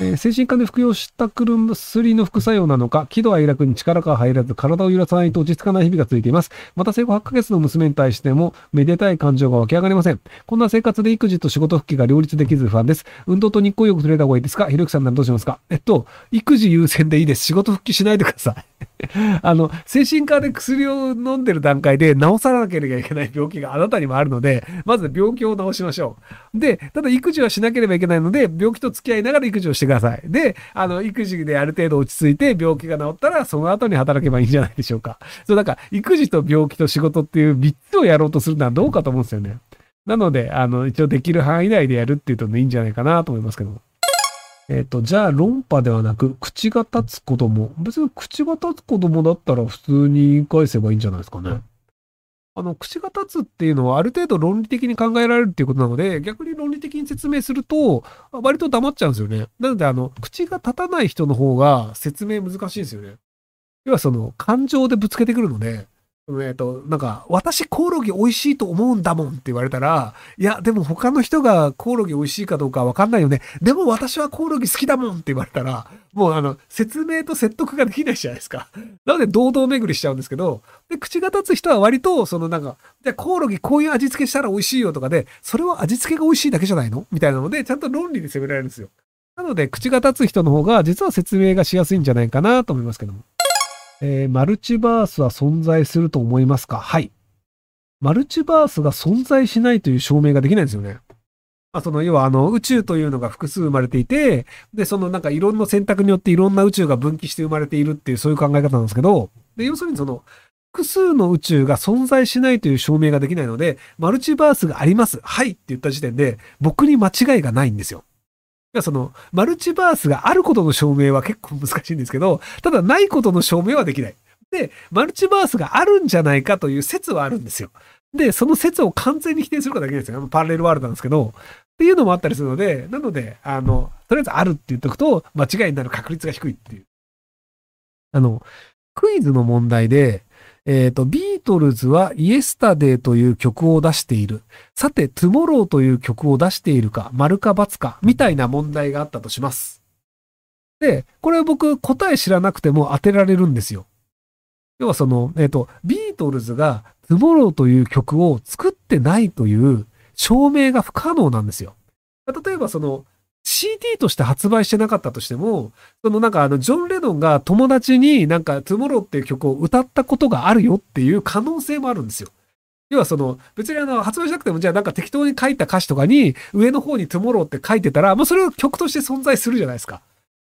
えー、精神科で服用した薬の副作用なのか、喜怒哀楽に力が入らず、体を揺らさないと落ち着かない日々が続いています。また生後8ヶ月の娘に対しても、めでたい感情が湧き上がりません。こんな生活で育児と仕事復帰が両立できず不安です。運動と日光浴取れた方がいいですか？ひろゆきさんならどうしますか？えっと、育児優先でいいです。仕事復帰しないでください。あの、精神科で薬を飲んでる段階で治さなければいけない病気があなたにもあるので、まず病気を治しましょう。で、ただ育児はしなければいけないので、病気と付き合いながら育児をしてください。くださいで、あの、育児である程度落ち着いて病気が治ったら、その後に働けばいいんじゃないでしょうか。そう、だから、育児と病気と仕事っていう3つをやろうとするのはどうかと思うんですよね。なので、あの、一応できる範囲内でやるっていうとね、いいんじゃないかなと思いますけども。えっ、ー、と、じゃあ論破ではなく、口が立つ子供。別に口が立つ子供だったら普通に言い返せばいいんじゃないですかね。あの、口が立つっていうのはある程度論理的に考えられるっていうことなので、逆に論理的に説明すると、割と黙っちゃうんですよね。なので、あの、口が立たない人の方が説明難しいんですよね。要はその、感情でぶつけてくるので、えっと、なんか、私コオロギ美味しいと思うんだもんって言われたら、いや、でも他の人がコオロギ美味しいかどうかわかんないよね。でも私はコオロギ好きだもんって言われたら、もうあの、説明と説得ができないじゃないですか。なので、堂々巡りしちゃうんですけど、で、口が立つ人は割と、そのなんか、じゃあコオロギこういう味付けしたら美味しいよとかで、それは味付けが美味しいだけじゃないの？みたいなので、ちゃんと論理で攻められるんですよ。なので、口が立つ人の方が、実は説明がしやすいんじゃないかなと思いますけども。えー、マルチバースは存在すると思いますか？はい。マルチバースが存在しないという証明ができないんですよね。まあその、要はあの、宇宙というのが複数生まれていて、で、そのなんかいろんな選択によっていろんな宇宙が分岐して生まれているっていうそういう考え方なんですけど、で、要するにその、複数の宇宙が存在しないという証明ができないので、マルチバースがあります。はいって言った時点で、僕に間違いがないんですよ。その、マルチバースがあることの証明は結構難しいんですけど、ただないことの証明はできない。で、マルチバースがあるんじゃないかという説はあるんですよ。で、その説を完全に否定することはできないですよ。パラレルワールドなんですけど、っていうのもあったりするので、なので、あの、とりあえずあるって言っとくと、間違いになる確率が低いっていう。あの、クイズの問題で、えっ、ー、と、ビートルズはイエスタデーという曲を出している。さて、トゥモローという曲を出しているか、丸か×か、みたいな問題があったとします。で、これ僕答え知らなくても当てられるんですよ。要はその、えっ、ー、と、ビートルズがトゥモローという曲を作ってないという証明が不可能なんですよ。例えばその、CD として発売してなかったとしても、そのなんかあの、ジョン・レノンが友達になんか、トゥモローっていう曲を歌ったことがあるよっていう可能性もあるんですよ。要はその、別にあの、発売しなくても、じゃあなんか適当に書いた歌詞とかに、上の方にトゥモローって書いてたら、もうそれは曲として存在するじゃないですか。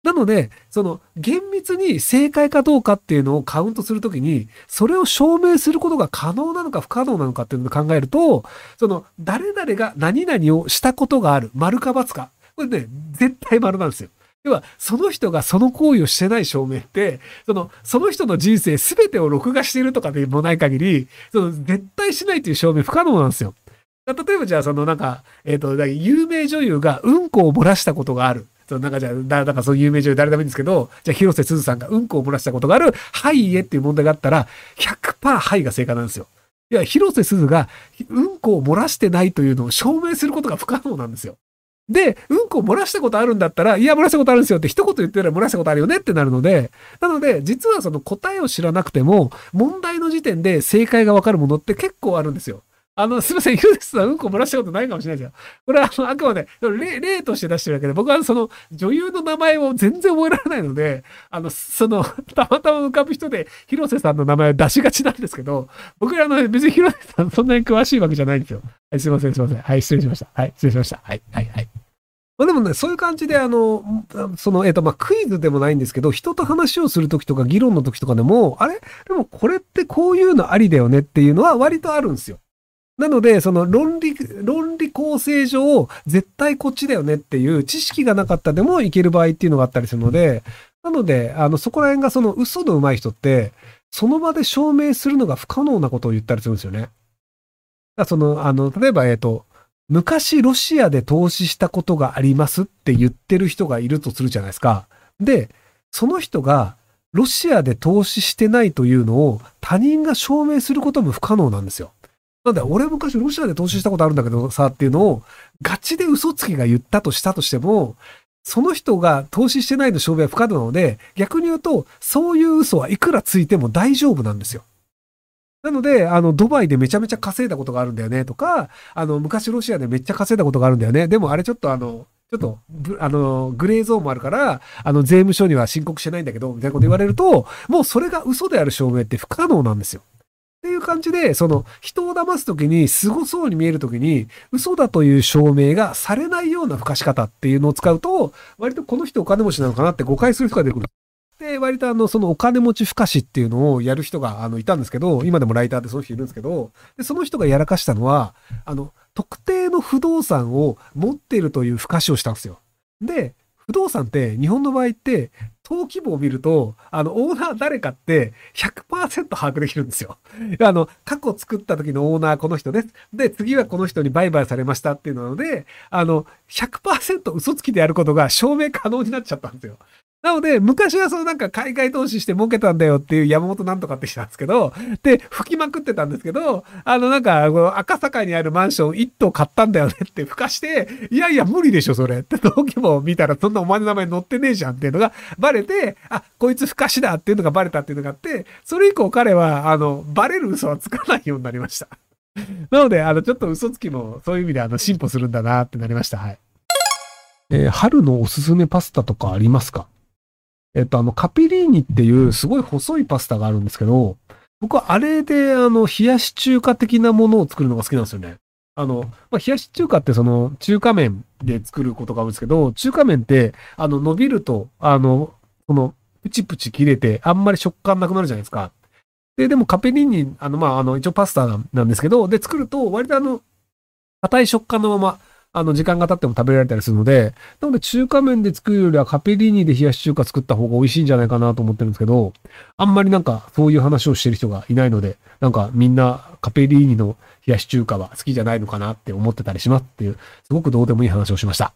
なので、その、厳密に正解かどうかっていうのをカウントするときに、それを証明することが可能なのか不可能なのかっていうのを考えると、その、誰々が何々をしたことがある、丸か×か、これね、絶対丸なんですよ。要は、その人がその行為をしてない証明って、その、その人の人生全てを録画しているとかでもない限り、その、絶対しないという証明不可能なんですよ。例えばじゃあ、そのなんか、えっ、ー、と、有名女優がうんこを漏らしたことがある。そのなんかじゃあ、だ、だかそういう有名女優誰でもいいんですけど、じゃあ広瀬すずさんがうんこを漏らしたことがある、はいえっていう問題があったら、100%はいが正解なんですよ。いや、広瀬すずがうんこを漏らしてないというのを証明することが不可能なんですよ。で、うんこ漏らしたことあるんだったら、いや、漏らしたことあるんですよって一言言ってたら漏らしたことあるよねってなるので、なので、実はその答えを知らなくても、問題の時点で正解がわかるものって結構あるんですよ。あの、すみません、ユーデスさん、うんこ漏らしたことないかもしれないですよ。これは、あの、あくまで例、例として出してるわけで、僕はその、女優の名前を全然覚えられないので、あの、その、たまたま浮かぶ人で、広瀬さんの名前を出しがちなんですけど、僕ら、あの、別に広瀬さん、そんなに詳しいわけじゃないんですよ。はい、すみません、すみません。はい、失礼しました。はい、失礼しました。はい、はい、はい。まあでもね、そういう感じで、あの、その、えっ、ー、と、まあ、クイズでもないんですけど、人と話をするときとか議論のときとかでも、あれ？でもこれってこういうのありだよねっていうのは割とあるんですよ。なので、その論理、論理構成上、絶対こっちだよねっていう知識がなかったでもいける場合っていうのがあったりするので、なので、あの、そこら辺がその嘘の上手い人って、その場で証明するのが不可能なことを言ったりするんですよね。その、あの、例えば、えっ、ー、と、昔ロシアで投資したことがありますって言ってる人がいるとするじゃないですか。で、その人がロシアで投資してないというのを他人が証明することも不可能なんですよ。なんだ俺昔ロシアで投資したことあるんだけどさっていうのをガチで嘘つきが言ったとしたとしても、その人が投資してないの証明は不可能なので、逆に言うと、そういう嘘はいくらついても大丈夫なんですよ。なので、あの、ドバイでめちゃめちゃ稼いだことがあるんだよねとか、あの、昔ロシアでめっちゃ稼いだことがあるんだよね。でもあれちょっとあの、ちょっと、あの、グレーゾーンもあるから、あの、税務署には申告してないんだけど、みたいなこと言われると、もうそれが嘘である証明って不可能なんですよ。っていう感じで、その、人を騙すときに、凄そうに見えるときに、嘘だという証明がされないような付加し方っていうのを使うと、割とこの人お金持ちなのかなって誤解する人が出てくる。で、割とあの、そのお金持ち付加しっていうのをやる人が、あの、いたんですけど、今でもライターでその人いるんですけど、で、その人がやらかしたのは、あの、特定の不動産を持っているという付加しをしたんですよ。で、不動産って日本の場合って登記簿を見ると、あの、オーナー誰かって100%把握できるんですよ。あの、過去作った時のオーナーこの人です。で、次はこの人に売買されましたっていうので、あの、100%嘘つきでやることが証明可能になっちゃったんですよ。なので、昔はそのなんか海外投資して儲けたんだよっていう山本なんとかって人なんですけど、で、吹きまくってたんですけど、あのなんか、赤坂にあるマンション1棟買ったんだよねって吹かして、いやいや無理でしょそれって登記簿見たらそんなお前の名前載ってねえじゃんっていうのがバレて、あ、こいつ吹かしだっていうのがバレたっていうのがあって、それ以降彼は、あの、バレる嘘はつかないようになりました。なので、あの、ちょっと嘘つきもそういう意味であの進歩するんだなってなりました。はい。えー、春のおすすめパスタとかありますか？えっと、あの、カピリーニっていうすごい細いパスタがあるんですけど、僕はあれで、あの、冷やし中華的なものを作るのが好きなんですよね。あの、まあ、冷やし中華ってその、中華麺で作ることがあるんですけど、中華麺って、あの、伸びると、あの、この、プチプチ切れて、あんまり食感なくなるじゃないですか。で、でもカペリーニ、あの、まあ、あの、一応パスタなんですけど、で、作ると、割とあの、硬い食感のまま、あの、時間が経っても食べられたりするので、なので中華麺で作るよりはカペリーニで冷やし中華作った方が美味しいんじゃないかなと思ってるんですけど、あんまりなんかそういう話をしてる人がいないので、なんかみんなカペリーニの冷やし中華は好きじゃないのかなって思ってたりしますっていう、すごくどうでもいい話をしました。